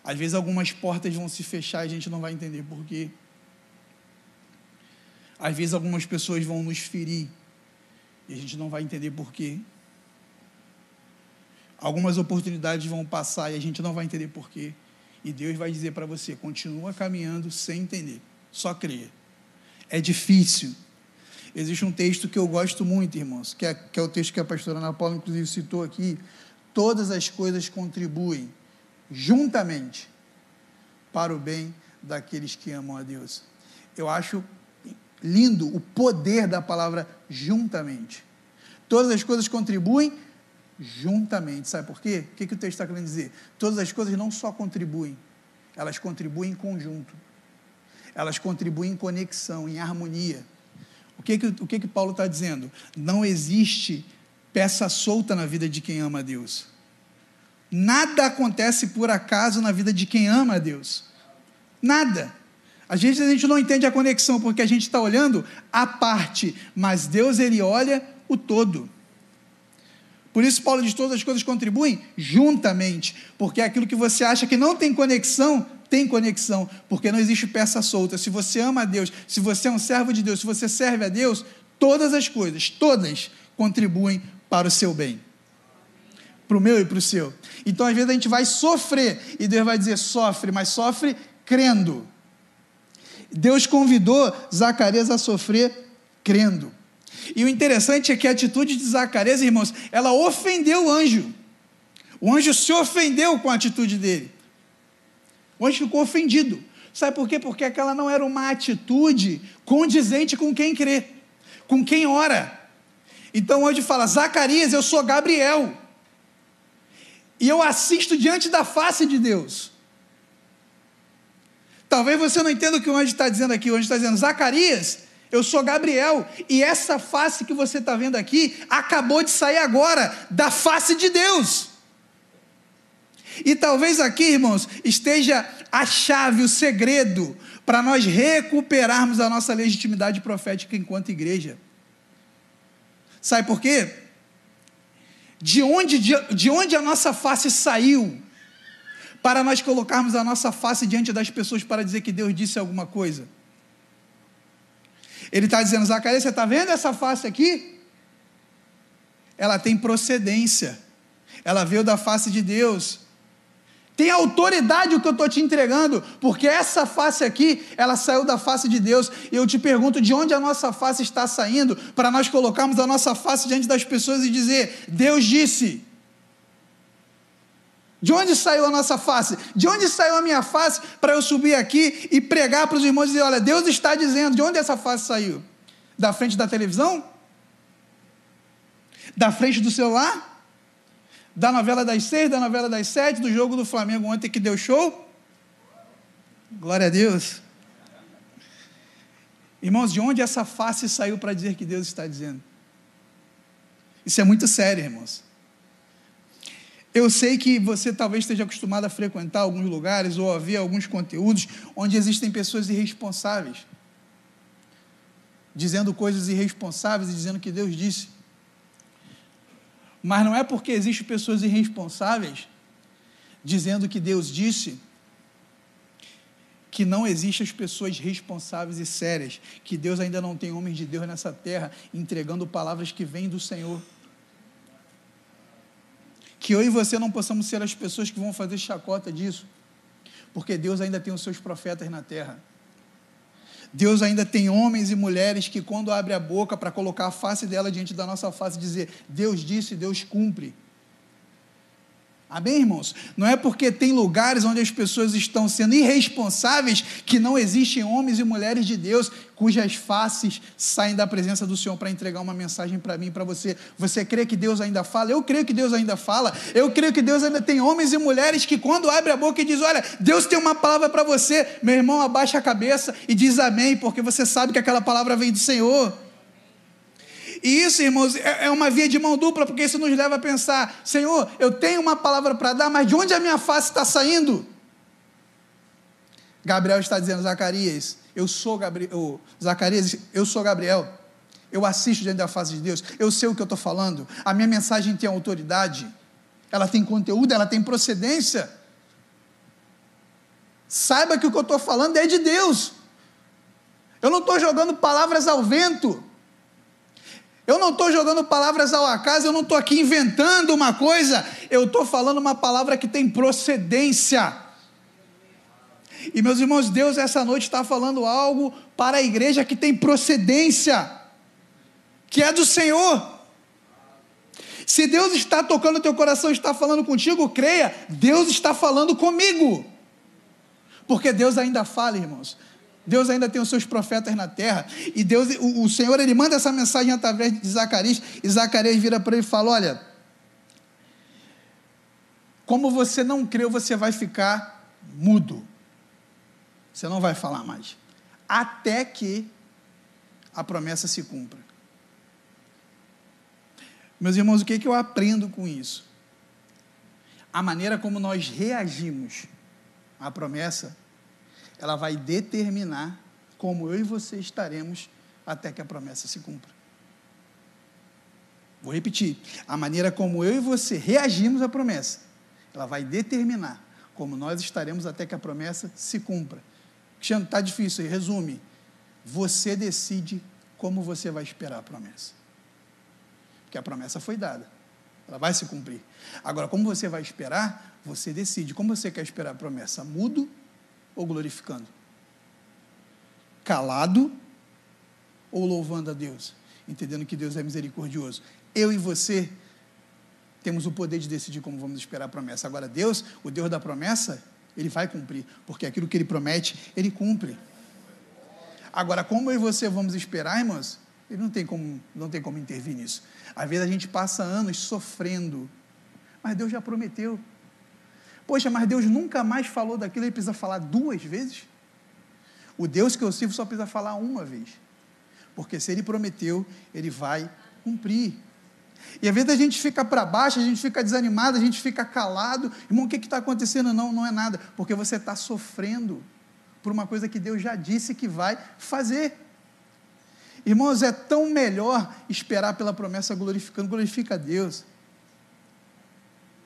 [SPEAKER 1] Às vezes algumas portas vão se fechar e a gente não vai entender por quê. Às vezes algumas pessoas vão nos ferir e a gente não vai entender por quê. Algumas oportunidades vão passar e a gente não vai entender por quê. E Deus vai dizer para você: continua caminhando sem entender, só creia. É difícil. Existe um texto que eu gosto muito, irmãos, que é, que é o texto que a pastora Ana Paula, inclusive, citou aqui. Todas as coisas contribuem juntamente para o bem daqueles que amam a Deus. Eu acho lindo o poder da palavra juntamente. Todas as coisas contribuem juntamente. Sabe por quê? O que, que o texto está querendo dizer? Todas as coisas não só contribuem, elas contribuem em conjunto. Elas contribuem em conexão, em harmonia. O que, que, o que, que Paulo está dizendo? Não existe peça solta na vida de quem ama a Deus. Nada acontece por acaso na vida de quem ama a Deus. Nada. Às vezes a gente não entende a conexão porque a gente está olhando a parte, mas Deus ele olha o todo. Por isso Paulo diz todas as coisas contribuem juntamente, porque aquilo que você acha que não tem conexão, tem conexão, porque não existe peça solta. Se você ama a Deus, se você é um servo de Deus, se você serve a Deus, todas as coisas, todas contribuem para o seu bem. Para o meu e para o seu. Então, às vezes, a gente vai sofrer, e Deus vai dizer: sofre, mas sofre crendo. Deus convidou Zacarias a sofrer crendo. E o interessante é que a atitude de Zacarias, irmãos, ela ofendeu o anjo. O anjo se ofendeu com a atitude dele. O anjo ficou ofendido. Sabe por quê? Porque aquela não era uma atitude condizente com quem crê, com quem ora. Então o anjo fala: Zacarias, eu sou Gabriel. E eu assisto diante da face de Deus. Talvez você não entenda o que o anjo está dizendo aqui. O anjo está dizendo: Zacarias, eu sou Gabriel, e essa face que você está vendo aqui acabou de sair agora da face de Deus. E talvez aqui, irmãos, esteja a chave, o segredo para nós recuperarmos a nossa legitimidade profética enquanto igreja. Sabe por quê? De onde, de, de onde a nossa face saiu para nós colocarmos a nossa face diante das pessoas para dizer que Deus disse alguma coisa. Ele está dizendo, Zacarias, você está vendo essa face aqui? Ela tem procedência, ela veio da face de Deus. Tem autoridade o que eu estou te entregando, porque essa face aqui, ela saiu da face de Deus. E eu te pergunto de onde a nossa face está saindo, para nós colocarmos a nossa face diante das pessoas e dizer: Deus disse. De onde saiu a nossa face? De onde saiu a minha face para eu subir aqui e pregar para os irmãos e dizer: olha, Deus está dizendo. De onde essa face saiu? Da frente da televisão? Da frente do celular? Da novela das seis, da novela das sete, do jogo do Flamengo ontem que deu show? Glória a Deus. Irmãos, de onde essa face saiu para dizer que Deus está dizendo? Isso é muito sério, irmãos. Eu sei que você talvez esteja acostumado a frequentar alguns lugares ou a ver alguns conteúdos onde existem pessoas irresponsáveis, dizendo coisas irresponsáveis e dizendo que Deus disse. Mas não é porque existem pessoas irresponsáveis dizendo que Deus disse que não existem as pessoas responsáveis e sérias, que Deus ainda não tem homens de Deus nessa terra entregando palavras que vêm do Senhor que eu e você não possamos ser as pessoas que vão fazer chacota disso, porque Deus ainda tem os seus profetas na terra. Deus ainda tem homens e mulheres que, quando abre a boca para colocar a face dela diante da nossa face, dizer: Deus disse, Deus cumpre. Amém, irmãos? Não é porque tem lugares onde as pessoas estão sendo irresponsáveis que não existem homens e mulheres de Deus cujas faces saem da presença do Senhor para entregar uma mensagem para mim para você. Você crê que Deus ainda fala? Eu creio que Deus ainda fala. Eu creio que Deus ainda tem homens e mulheres que, quando abre a boca e diz: Olha, Deus tem uma palavra para você, meu irmão, abaixa a cabeça e diz amém, porque você sabe que aquela palavra vem do Senhor. E isso, irmãos, é, é uma via de mão dupla, porque isso nos leva a pensar: Senhor, eu tenho uma palavra para dar, mas de onde a minha face está saindo? Gabriel está dizendo, Zacarias, eu sou Gabriel, Zacarias, eu sou Gabriel. Eu assisto diante da face de Deus, eu sei o que eu estou falando. A minha mensagem tem autoridade, ela tem conteúdo, ela tem procedência. Saiba que o que eu estou falando é de Deus. Eu não estou jogando palavras ao vento. Eu não estou jogando palavras ao acaso, eu não estou aqui inventando uma coisa, eu estou falando uma palavra que tem procedência. E meus irmãos, Deus essa noite está falando algo para a igreja que tem procedência, que é do Senhor. Se Deus está tocando o teu coração, está falando contigo, creia, Deus está falando comigo. Porque Deus ainda fala, irmãos. Deus ainda tem os seus profetas na terra. E Deus, o, o Senhor, ele manda essa mensagem através de Zacarias. E Zacarias vira para ele e fala: Olha, como você não creu, você vai ficar mudo. Você não vai falar mais. Até que a promessa se cumpra. Meus irmãos, o que, é que eu aprendo com isso? A maneira como nós reagimos à promessa, ela vai determinar como eu e você estaremos até que a promessa se cumpra. Vou repetir. A maneira como eu e você reagimos à promessa, ela vai determinar como nós estaremos até que a promessa se cumpra. Cristiano, está difícil resume. Você decide como você vai esperar a promessa. Porque a promessa foi dada. Ela vai se cumprir. Agora, como você vai esperar, você decide. Como você quer esperar a promessa? Mudo ou glorificando? Calado ou louvando a Deus? Entendendo que Deus é misericordioso. Eu e você temos o poder de decidir como vamos esperar a promessa. Agora, Deus, o Deus da promessa, ele vai cumprir, porque aquilo que ele promete, ele cumpre. Agora, como eu e você vamos esperar, irmãos, ele não tem como, não tem como intervir nisso. Às vezes a gente passa anos sofrendo, mas Deus já prometeu. Poxa, mas Deus nunca mais falou daquilo, ele precisa falar duas vezes? O Deus que eu sirvo só precisa falar uma vez. Porque se ele prometeu, ele vai cumprir. E às vezes a gente fica para baixo, a gente fica desanimado, a gente fica calado. Irmão, o que está acontecendo? Não, não é nada. Porque você está sofrendo por uma coisa que Deus já disse que vai fazer. Irmãos, é tão melhor esperar pela promessa glorificando, glorifica a Deus.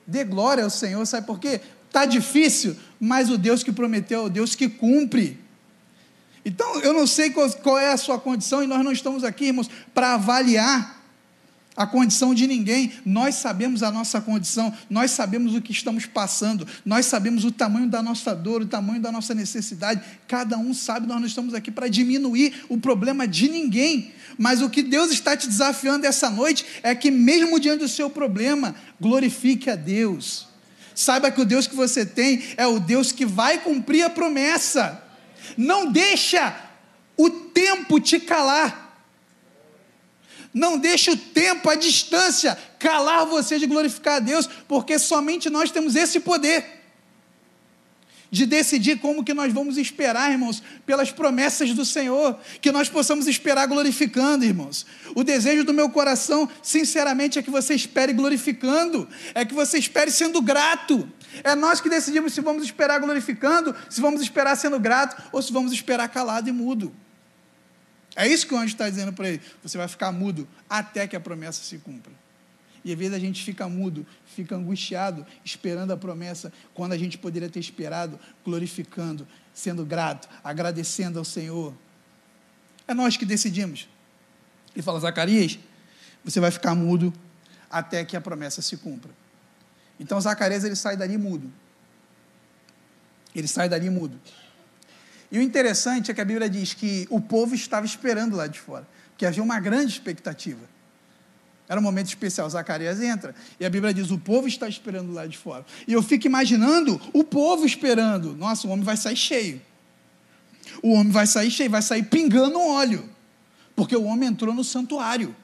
[SPEAKER 1] Dê glória ao Senhor, sabe por quê? Está difícil, mas o Deus que prometeu é o Deus que cumpre. Então, eu não sei qual, qual é a sua condição, e nós não estamos aqui, irmãos, para avaliar a condição de ninguém. Nós sabemos a nossa condição, nós sabemos o que estamos passando, nós sabemos o tamanho da nossa dor, o tamanho da nossa necessidade. Cada um sabe, nós não estamos aqui para diminuir o problema de ninguém. Mas o que Deus está te desafiando essa noite é que, mesmo diante do seu problema, glorifique a Deus. Saiba que o Deus que você tem é o Deus que vai cumprir a promessa. Não deixa o tempo te calar. Não deixe o tempo, a distância, calar você de glorificar a Deus, porque somente nós temos esse poder de decidir como que nós vamos esperar, irmãos, pelas promessas do Senhor, que nós possamos esperar glorificando, irmãos. O desejo do meu coração, sinceramente, é que você espere glorificando, é que você espere sendo grato. É nós que decidimos se vamos esperar glorificando, se vamos esperar sendo grato ou se vamos esperar calado e mudo. É isso que o anjo está dizendo para ele. Você vai ficar mudo até que a promessa se cumpra. E às vezes a gente fica mudo, fica angustiado, esperando a promessa, quando a gente poderia ter esperado, glorificando, sendo grato, agradecendo ao Senhor. É nós que decidimos. Ele fala, Zacarias, você vai ficar mudo até que a promessa se cumpra. Então Zacarias ele sai dali mudo. Ele sai dali mudo. E o interessante é que a Bíblia diz que o povo estava esperando lá de fora, porque havia uma grande expectativa. Era um momento especial. Zacarias entra e a Bíblia diz: o povo está esperando lá de fora. E eu fico imaginando o povo esperando. Nossa, o homem vai sair cheio. O homem vai sair cheio, vai sair pingando óleo, porque o homem entrou no santuário.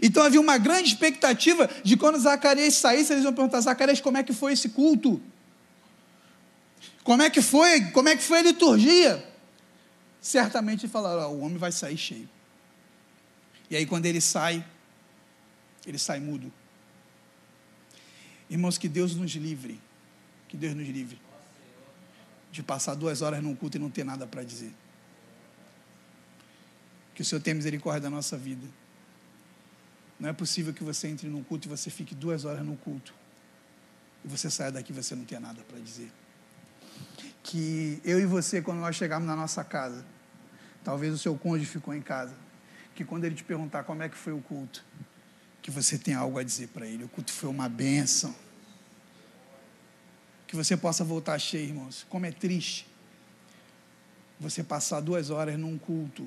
[SPEAKER 1] Então havia uma grande expectativa de quando Zacarias saísse, eles iam perguntar: Zacarias, como é que foi esse culto? Como é que foi? Como é que foi a liturgia? Certamente falaram: o homem vai sair cheio. E aí, quando ele sai, ele sai mudo. Irmãos, que Deus nos livre. Que Deus nos livre. De passar duas horas num culto e não ter nada para dizer. Que o Senhor tenha misericórdia da nossa vida. Não é possível que você entre num culto e você fique duas horas num culto. E você saia daqui e você não tenha nada para dizer que eu e você, quando nós chegarmos na nossa casa, talvez o seu cônjuge ficou em casa, que quando ele te perguntar como é que foi o culto, que você tenha algo a dizer para ele. O culto foi uma bênção. Que você possa voltar cheio, irmãos. Como é triste você passar duas horas num culto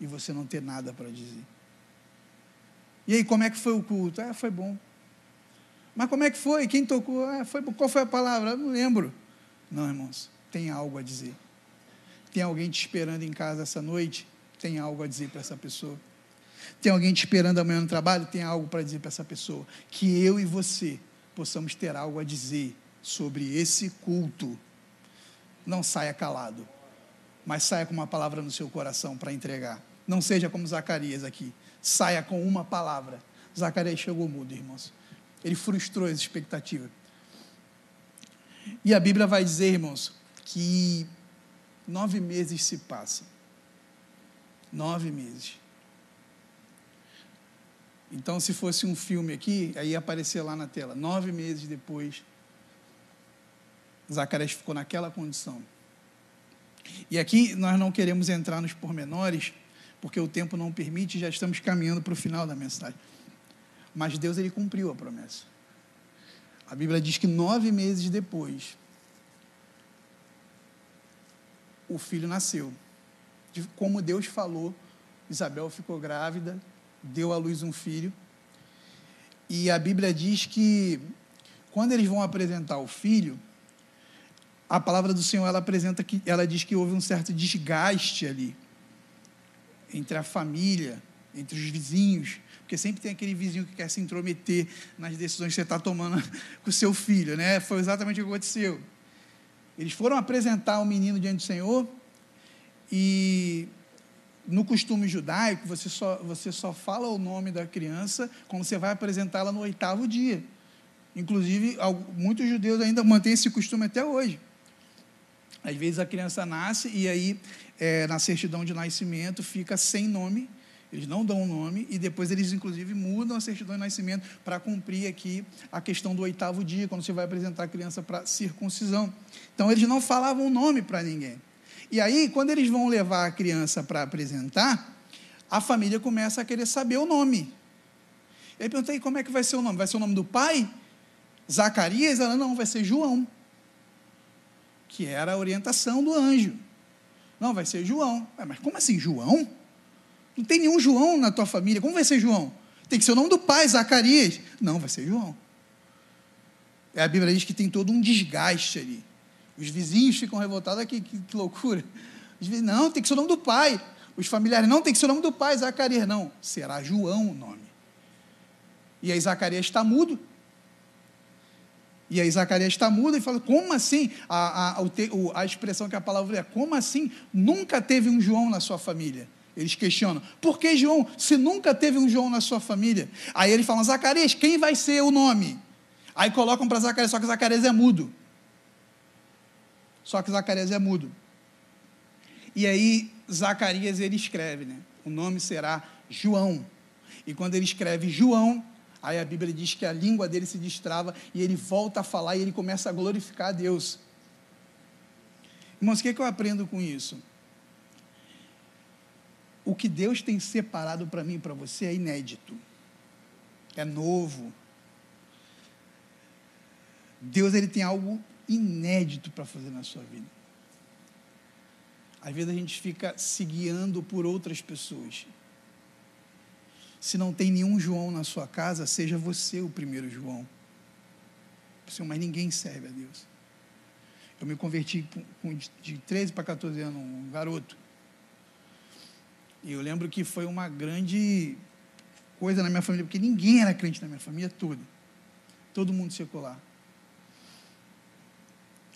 [SPEAKER 1] e você não ter nada para dizer. E aí, como é que foi o culto? Ah, foi bom. Mas como é que foi? Quem tocou? Ah, foi. Qual foi a palavra? Eu não lembro. Não, irmãos, tem algo a dizer. Tem alguém te esperando em casa essa noite? Tem algo a dizer para essa pessoa. Tem alguém te esperando amanhã no trabalho? Tem algo para dizer para essa pessoa. Que eu e você possamos ter algo a dizer sobre esse culto. Não saia calado, mas saia com uma palavra no seu coração para entregar. Não seja como Zacarias aqui. Saia com uma palavra. Zacarias chegou mudo, irmãos. Ele frustrou as expectativas. E a Bíblia vai dizer, irmãos, que nove meses se passam. Nove meses. Então, se fosse um filme aqui, aí ia aparecer lá na tela. Nove meses depois, Zacarias ficou naquela condição. E aqui nós não queremos entrar nos pormenores, porque o tempo não permite, já estamos caminhando para o final da mensagem. Mas Deus ele cumpriu a promessa. A Bíblia diz que nove meses depois, o filho nasceu. Como Deus falou, Isabel ficou grávida, deu à luz um filho. E a Bíblia diz que quando eles vão apresentar o filho, a palavra do Senhor ela apresenta que ela diz que houve um certo desgaste ali entre a família, entre os vizinhos, porque sempre tem aquele vizinho que quer se intrometer nas decisões que você está tomando [LAUGHS] com o seu filho, né? Foi exatamente o que aconteceu. Eles foram apresentar o menino diante do Senhor e no costume judaico, você só, você só fala o nome da criança quando você vai apresentá-la no oitavo dia. Inclusive, muitos judeus ainda mantêm esse costume até hoje. Às vezes a criança nasce e aí, é, na certidão de nascimento, fica sem nome, eles não dão o nome e depois eles, inclusive, mudam a certidão de nascimento para cumprir aqui a questão do oitavo dia, quando você vai apresentar a criança para circuncisão. Então, eles não falavam o nome para ninguém. E aí, quando eles vão levar a criança para apresentar, a família começa a querer saber o nome. E aí perguntei, como é que vai ser o nome? Vai ser o nome do pai? Zacarias? Ela, não, vai ser João. Que era a orientação do anjo. Não, vai ser João. Mas como assim, João? Não tem nenhum João na tua família. Como vai ser João? Tem que ser o nome do pai, Zacarias. Não, vai ser João. A Bíblia diz que tem todo um desgaste ali. Os vizinhos ficam revoltados, que, que, que loucura. Não, tem que ser o nome do pai. Os familiares, não, tem que ser o nome do pai, Zacarias. Não, será João o nome. E aí Zacarias está mudo. E aí Zacarias está mudo e fala, como assim? A, a, a, a expressão que a palavra é, como assim? Nunca teve um João na sua família. Eles questionam, por que João, se nunca teve um João na sua família? Aí eles falam, Zacarias, quem vai ser o nome? Aí colocam para Zacarias, só que Zacarias é mudo. Só que Zacarias é mudo. E aí, Zacarias ele escreve, né? O nome será João. E quando ele escreve João, aí a Bíblia diz que a língua dele se destrava e ele volta a falar e ele começa a glorificar a Deus. Irmãos, o que, é que eu aprendo com isso? O que Deus tem separado para mim e para você é inédito, é novo. Deus ele tem algo inédito para fazer na sua vida. Às vezes a gente fica se guiando por outras pessoas. Se não tem nenhum João na sua casa, seja você o primeiro João. Mas ninguém serve a Deus. Eu me converti de 13 para 14 anos, um garoto. E eu lembro que foi uma grande coisa na minha família, porque ninguém era crente na minha família toda. Todo mundo secular.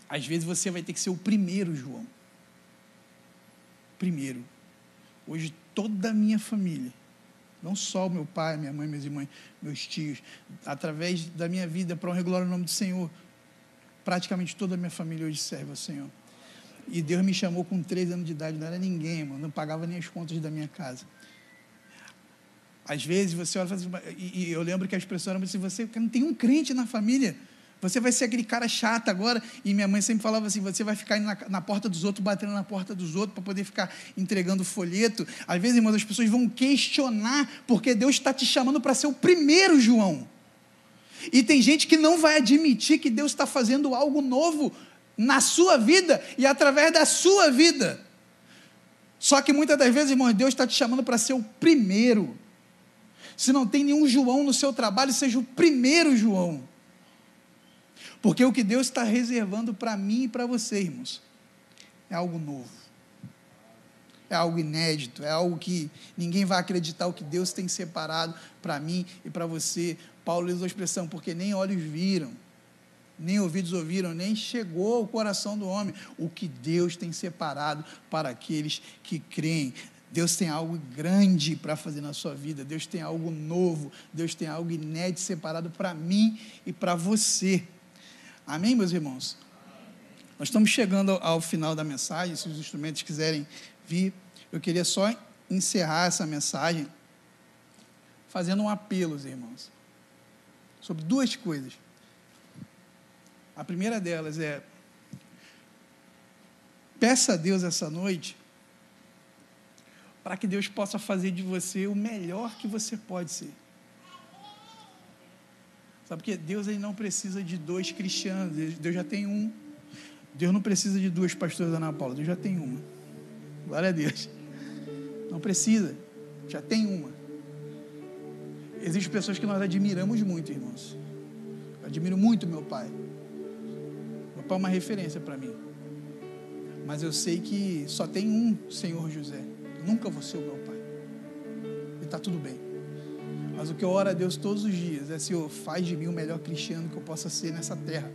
[SPEAKER 1] Às vezes você vai ter que ser o primeiro, João. Primeiro. Hoje toda a minha família, não só o meu pai, minha mãe, meus irmãos, meus tios, através da minha vida para honrar glória no nome do Senhor, praticamente toda a minha família hoje serve ao Senhor. E Deus me chamou com 13 anos de idade, não era ninguém, mano, não pagava nem as contas da minha casa. Às vezes você olha e eu lembro que a expressão era assim, você não tem um crente na família. Você vai ser aquele cara chato agora. E minha mãe sempre falava assim: você vai ficar na, na porta dos outros, batendo na porta dos outros, para poder ficar entregando folheto. Às vezes, irmãos, as pessoas vão questionar, porque Deus está te chamando para ser o primeiro João. E tem gente que não vai admitir que Deus está fazendo algo novo na sua vida e através da sua vida. Só que muitas das vezes, irmão, Deus está te chamando para ser o primeiro. Se não tem nenhum João no seu trabalho, seja o primeiro João. Porque o que Deus está reservando para mim e para você, irmãos, é algo novo. É algo inédito, é algo que ninguém vai acreditar o que Deus tem separado para mim e para você. Paulo usou a expressão, porque nem olhos viram, nem ouvidos ouviram, nem chegou ao coração do homem o que Deus tem separado para aqueles que creem. Deus tem algo grande para fazer na sua vida, Deus tem algo novo, Deus tem algo inédito separado para mim e para você. Amém, meus irmãos? Nós estamos chegando ao final da mensagem, se os instrumentos quiserem vir, eu queria só encerrar essa mensagem fazendo um apelo, irmãos, sobre duas coisas. A primeira delas é: peça a Deus essa noite para que Deus possa fazer de você o melhor que você pode ser. Sabe porque Deus ele não precisa de dois cristianos, Deus já tem um. Deus não precisa de duas pastoras Ana Paula, Deus já tem uma. Glória a Deus. Não precisa, já tem uma. Existem pessoas que nós admiramos muito, irmãos. Eu admiro muito meu pai. É uma referência para mim. Mas eu sei que só tem um Senhor José. Eu nunca vou ser o meu pai. E está tudo bem. Mas o que eu oro a Deus todos os dias é: Senhor, faz de mim o melhor cristiano que eu possa ser nessa terra.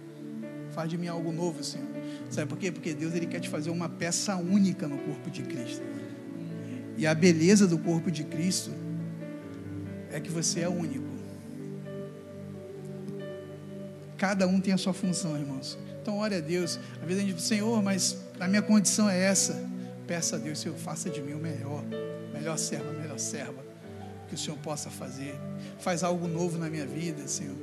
[SPEAKER 1] Faz de mim algo novo, Senhor. Sabe por quê? Porque Deus ele quer te fazer uma peça única no corpo de Cristo. E a beleza do corpo de Cristo é que você é único. Cada um tem a sua função, irmãos. Então, ore a Deus. Às vezes a gente diz, Senhor, mas a minha condição é essa. Peça a Deus, Senhor, faça de mim o melhor. Melhor serva, melhor serva que o Senhor possa fazer. Faz algo novo na minha vida, Senhor.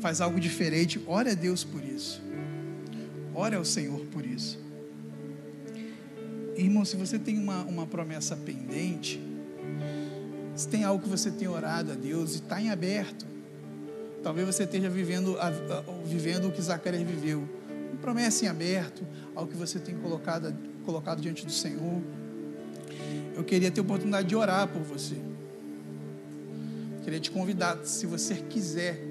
[SPEAKER 1] Faz algo diferente. Ore a Deus por isso. Ore ao Senhor por isso. Irmão, se você tem uma, uma promessa pendente, se tem algo que você tem orado a Deus e está em aberto, talvez você esteja vivendo, vivendo o que Zacarias viveu. Uma promessa em aberto, algo que você tem colocado, colocado diante do Senhor. Eu queria ter a oportunidade de orar por você. Queria te convidar, se você quiser,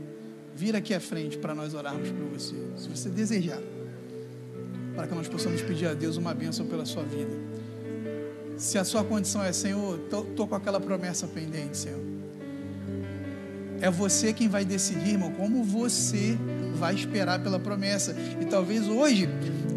[SPEAKER 1] vir aqui à frente para nós orarmos por você, se você desejar, para que nós possamos pedir a Deus uma bênção pela sua vida. Se a sua condição é, Senhor, estou com aquela promessa pendente, Senhor. É você quem vai decidir, irmão, como você vai esperar pela promessa. E talvez hoje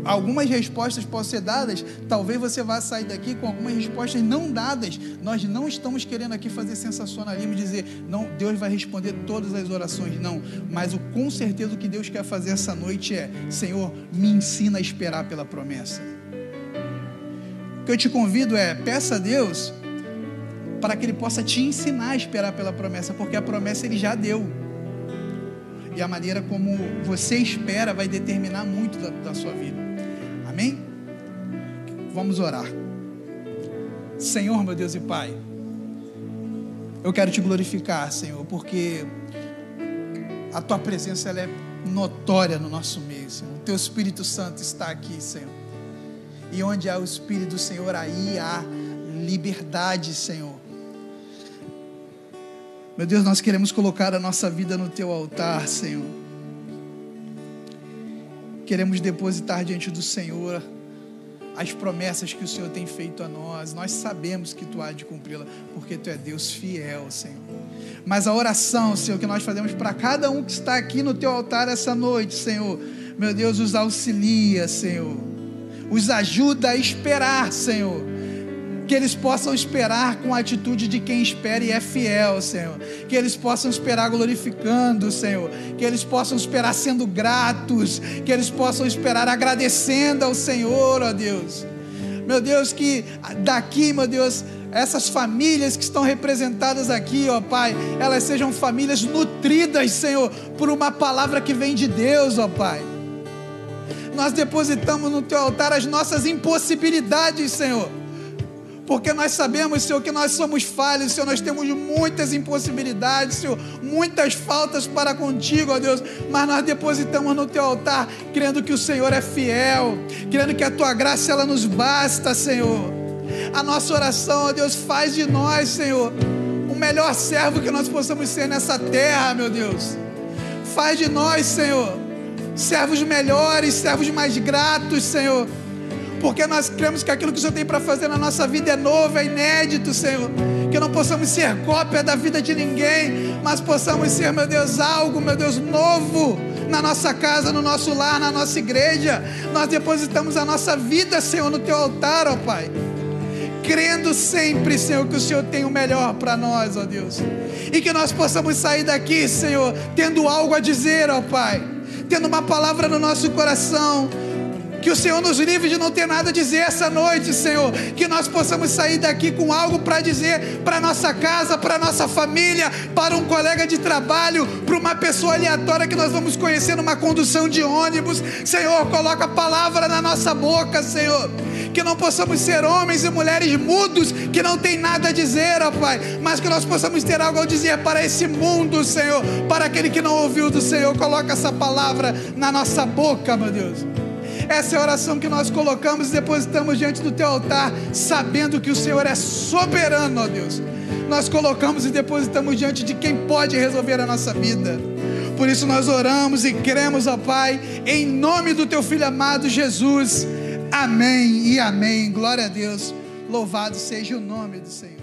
[SPEAKER 1] algumas respostas possam ser dadas, talvez você vá sair daqui com algumas respostas não dadas. Nós não estamos querendo aqui fazer sensacionalismo e dizer, não, Deus vai responder todas as orações, não. Mas o, com certeza o que Deus quer fazer essa noite é, Senhor, me ensina a esperar pela promessa. O que eu te convido é, peça a Deus para que Ele possa te ensinar a esperar pela promessa, porque a promessa Ele já deu. E a maneira como você espera vai determinar muito da, da sua vida. Amém? Vamos orar. Senhor, meu Deus e Pai, eu quero te glorificar, Senhor, porque a tua presença ela é notória no nosso meio, Senhor. O teu Espírito Santo está aqui, Senhor. E onde há o Espírito do Senhor, aí há liberdade, Senhor. Meu Deus, nós queremos colocar a nossa vida no teu altar, Senhor queremos depositar diante do Senhor as promessas que o Senhor tem feito a nós. Nós sabemos que tu há de cumpri-la, porque tu é Deus fiel, Senhor. Mas a oração, Senhor, que nós fazemos para cada um que está aqui no teu altar essa noite, Senhor, meu Deus, os auxilia, Senhor. Os ajuda a esperar, Senhor que eles possam esperar com a atitude de quem espera e é fiel, Senhor. Que eles possam esperar glorificando, Senhor. Que eles possam esperar sendo gratos. Que eles possam esperar agradecendo ao Senhor, ó Deus. Meu Deus, que daqui, meu Deus, essas famílias que estão representadas aqui, ó Pai, elas sejam famílias nutridas, Senhor, por uma palavra que vem de Deus, ó Pai. Nós depositamos no teu altar as nossas impossibilidades, Senhor porque nós sabemos, Senhor, que nós somos falhos, Senhor, nós temos muitas impossibilidades, Senhor, muitas faltas para contigo, ó Deus, mas nós depositamos no teu altar, crendo que o Senhor é fiel, crendo que a tua graça ela nos basta, Senhor. A nossa oração, ó Deus, faz de nós, Senhor, o melhor servo que nós possamos ser nessa terra, meu Deus. Faz de nós, Senhor, servos melhores, servos mais gratos, Senhor porque nós cremos que aquilo que o Senhor tem para fazer na nossa vida é novo, é inédito, Senhor. Que não possamos ser cópia da vida de ninguém, mas possamos ser, meu Deus, algo, meu Deus, novo na nossa casa, no nosso lar, na nossa igreja. Nós depositamos a nossa vida, Senhor, no teu altar, ó Pai. Crendo sempre, Senhor, que o Senhor tem o melhor para nós, ó Deus. E que nós possamos sair daqui, Senhor, tendo algo a dizer, ó Pai. Tendo uma palavra no nosso coração, que o Senhor nos livre de não ter nada a dizer essa noite, Senhor. Que nós possamos sair daqui com algo para dizer para nossa casa, para nossa família, para um colega de trabalho, para uma pessoa aleatória que nós vamos conhecer numa condução de ônibus. Senhor, coloca a palavra na nossa boca, Senhor. Que não possamos ser homens e mulheres mudos que não tem nada a dizer, ó Pai, mas que nós possamos ter algo a dizer para esse mundo, Senhor, para aquele que não ouviu do Senhor. Coloca essa palavra na nossa boca, meu Deus. Essa é a oração que nós colocamos e depositamos diante do teu altar, sabendo que o Senhor é soberano, ó Deus. Nós colocamos e depositamos diante de quem pode resolver a nossa vida. Por isso nós oramos e cremos, ó Pai, em nome do teu filho amado Jesus. Amém e amém. Glória a Deus. Louvado seja o nome do Senhor.